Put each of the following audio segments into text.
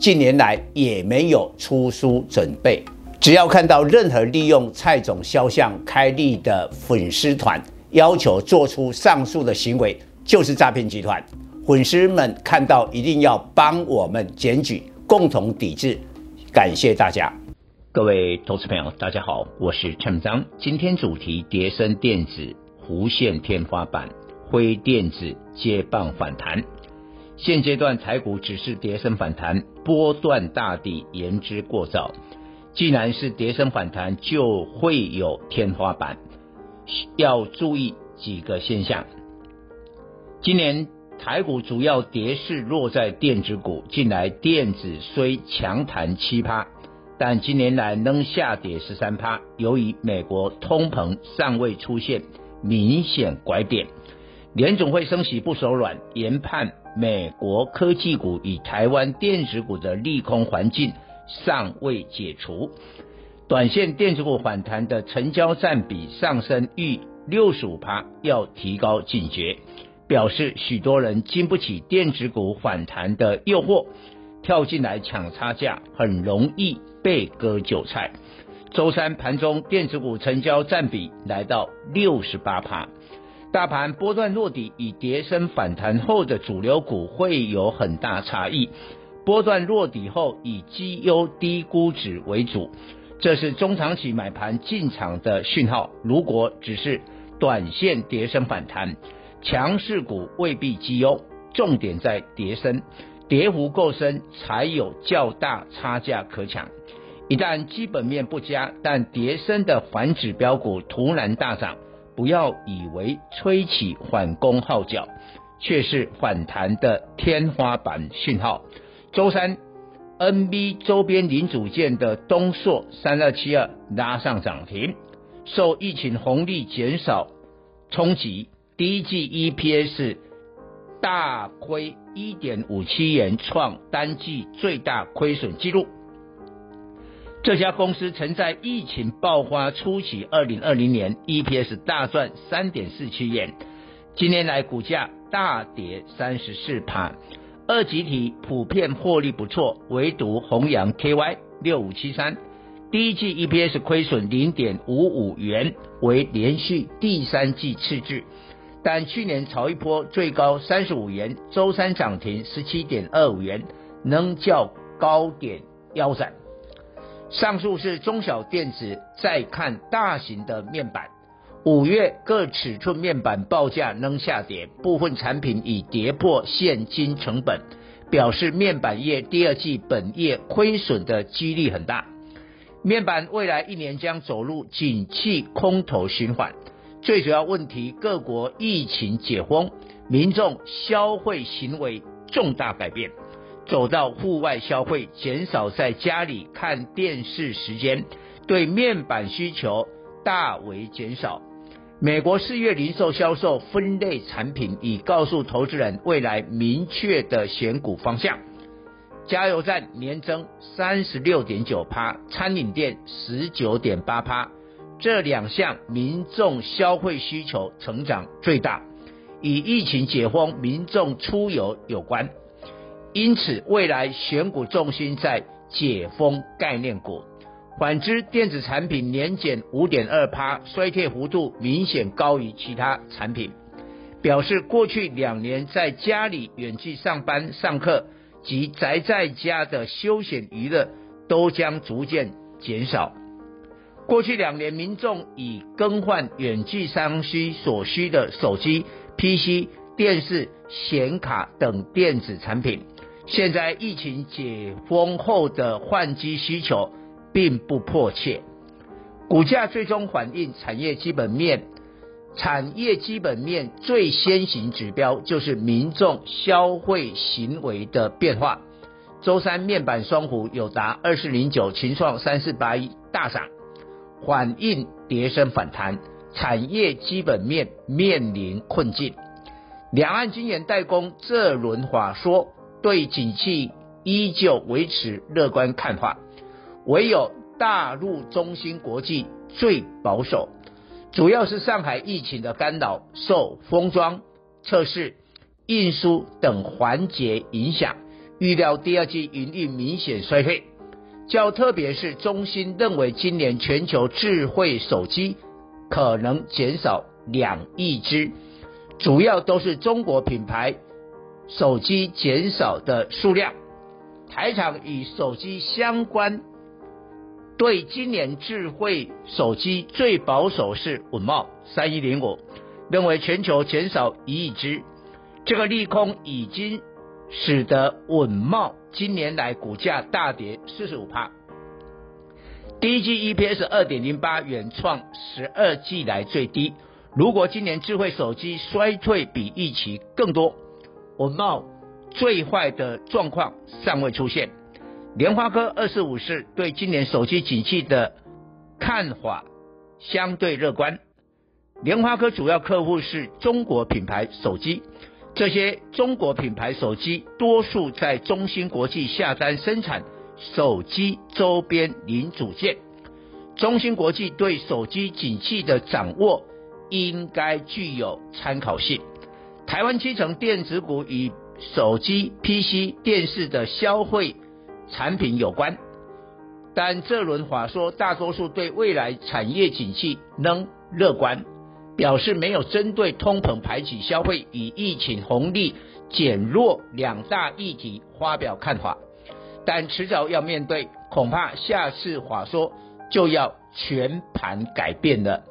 近年来也没有出书准备。只要看到任何利用蔡总肖像开立的粉丝团，要求做出上述的行为，就是诈骗集团。粉丝们看到一定要帮我们检举，共同抵制。感谢大家。各位投资朋友，大家好，我是陈章。今天主题：叠升电子弧线天花板，辉电子接棒反弹。现阶段台股只是跌升反弹，波段大底言之过早。既然是跌升反弹，就会有天花板，要注意几个现象。今年台股主要跌势落在电子股，近来电子虽强弹七趴。但今年来仍下跌十三趴，由于美国通膨尚未出现明显拐点，联总会升息不手软，研判美国科技股与台湾电子股的利空环境尚未解除，短线电子股反弹的成交占比上升逾六十五趴，要提高警觉，表示许多人经不起电子股反弹的诱惑。跳进来抢差价，很容易被割韭菜。周三盘中电子股成交占比来到六十八趴，大盘波段落底，与跌升反弹后的主流股会有很大差异。波段落底后以绩优低估值为主，这是中长期买盘进场的讯号。如果只是短线跌升反弹，强势股未必绩优，重点在跌升。跌幅够深，才有较大差价可抢。一旦基本面不佳，但跌升的反指标股突然大涨，不要以为吹起反攻号角，却是反弹的天花板讯号。周三，NB 周边零组件的东硕三二七二拉上涨停，受疫情红利减少冲击，第一季 EPS。大亏一点五七元，创单季最大亏损记录。这家公司曾在疫情爆发初期，二零二零年 EPS 大赚三点四七元，今年来股价大跌三十四趴。二集体普遍获利不错，唯独弘扬 KY 六五七三，第一季 EPS 亏损零点五五元，为连续第三季赤字。但去年炒一波最高三十五元，周三涨停十七点二五元，能较高点腰斩。上述是中小电子，再看大型的面板，五月各尺寸面板报价仍下跌，部分产品已跌破现金成本，表示面板业第二季本业亏损的几率很大。面板未来一年将走入景气空头循环。最主要问题，各国疫情解封，民众消费行为重大改变，走到户外消费，减少在家里看电视时间，对面板需求大为减少。美国四月零售销售分类产品已告诉投资人未来明确的选股方向。加油站年增三十六点九趴，餐饮店十九点八趴。这两项民众消费需求成长最大，与疫情解封、民众出游有关。因此，未来选股重心在解封概念股。反之，电子产品年减五点二趴，衰退幅度明显高于其他产品，表示过去两年在家里远距上班、上课及宅在家的休闲娱乐都将逐渐减少。过去两年，民众已更换远距商需所需的手机、PC、电视、显卡等电子产品。现在疫情解封后的换机需求并不迫切。股价最终反映产业基本面，产业基本面最先行指标就是民众消费行为的变化。周三面板双虎有达二四零九、群创三四八一大涨，反应跌升反弹，产业基本面面临困境。两岸晶圆代工这轮话说对景气依旧维持乐观看法，唯有大陆中芯国际最保守，主要是上海疫情的干扰，受封装、测试、运输等环节影响，预料第二季营运明显衰退。较特别是中芯认为，今年全球智慧手机可能减少两亿只。主要都是中国品牌手机减少的数量。台厂与手机相关，对今年智慧手机最保守是稳懋三一零五，认为全球减少一亿只，这个利空已经使得稳懋今年来股价大跌四十五趴。第一季 EPS 二点零八元，创十二季来最低。如果今年智慧手机衰退比预期更多，稳懋最坏的状况尚未出现。联发科二四五四对今年手机景气的看法相对乐观。联发科主要客户是中国品牌手机，这些中国品牌手机多数在中芯国际下单生产手机周边零组件。中芯国际对手机景气的掌握。应该具有参考性。台湾七成电子股与手机、PC、电视的消费产品有关，但这轮话说，大多数对未来产业景气仍乐观，表示没有针对通膨排挤消费与疫情红利减弱两大议题发表看法，但迟早要面对，恐怕下次话说就要全盘改变了。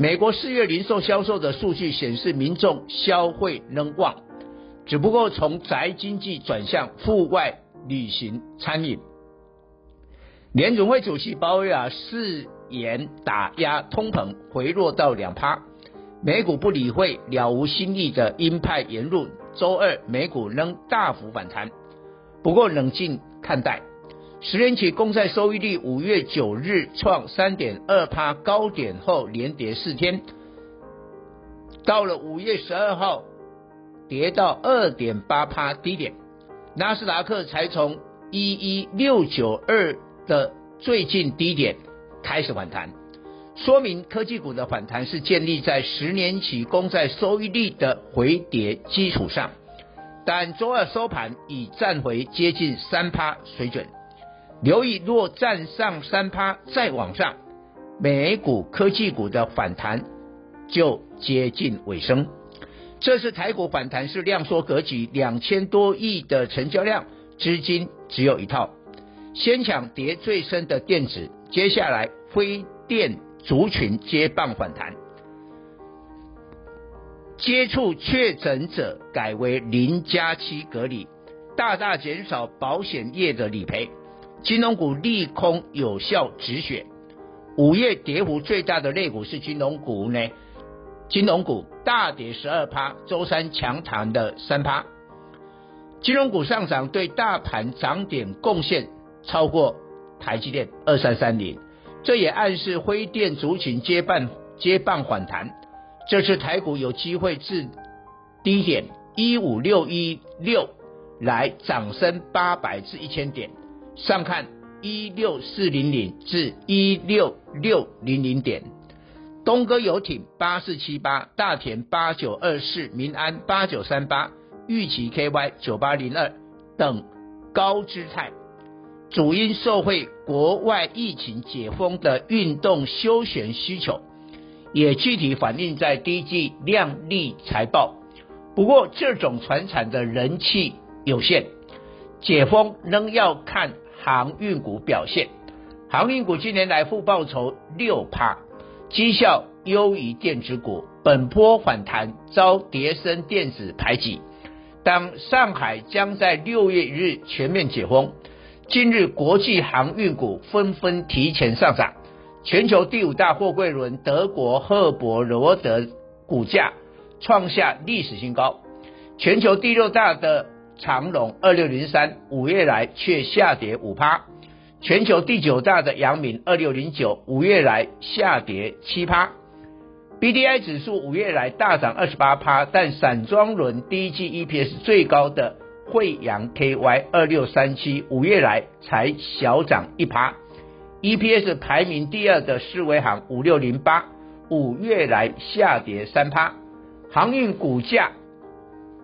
美国四月零售销售的数据显示，民众消费仍旺，只不过从宅经济转向户外旅行、餐饮。联准会主席鲍威尔誓言打压通膨，回落到两趴。美股不理会了无新意的鹰派言论，周二美股仍大幅反弹，不过冷静看待。十年期公债收益率五月九日创三点二趴高点后连跌四天，到了五月十二号跌到二点八趴低点，纳斯达克才从一一六九二的最近低点开始反弹，说明科技股的反弹是建立在十年期公债收益率的回跌基础上，但周二收盘已站回接近三趴水准。留意，若站上三趴再往上，美股科技股的反弹就接近尾声。这次台股反弹是量缩格局，两千多亿的成交量，资金只有一套，先抢跌最深的电子，接下来非电族群接棒反弹，接触确诊者改为零加七隔离，大大减少保险业的理赔。金融股利空有效止血，五月跌幅最大的类股是金融股呢？金融股大跌十二趴，周三强弹的三趴。金融股上涨对大盘涨点贡献超过台积电二三三零，这也暗示灰电族群接棒接棒反弹。这次台股有机会至低点一五六一六来涨升八百至一千点。上看一六四零零至一六六零零点，东哥游艇八四七八，大田八九二四，民安八九三八，玉期 KY 九八零二等高姿态，主因受惠国外疫情解封的运动休闲需求，也具体反映在第一季亮丽财报。不过这种传产的人气有限，解封仍要看。航运股表现，航运股今年来复报酬六趴，绩效优于电子股，本波反弹遭跌升电子排挤。当上海将在六月一日全面解封，今日国际航运股纷纷提前上涨，全球第五大货柜轮德国赫伯罗德股价创下历史新高，全球第六大的长荣二六零三五月来却下跌五趴，全球第九大的阳明二六零九五月来下跌七趴，BDI 指数五月来大涨二十八趴，但散装轮第一季 EPS 最高的惠阳 KY 二六三七五月来才小涨一趴，EPS 排名第二的世威行五六零八五月来下跌三趴，航运股价。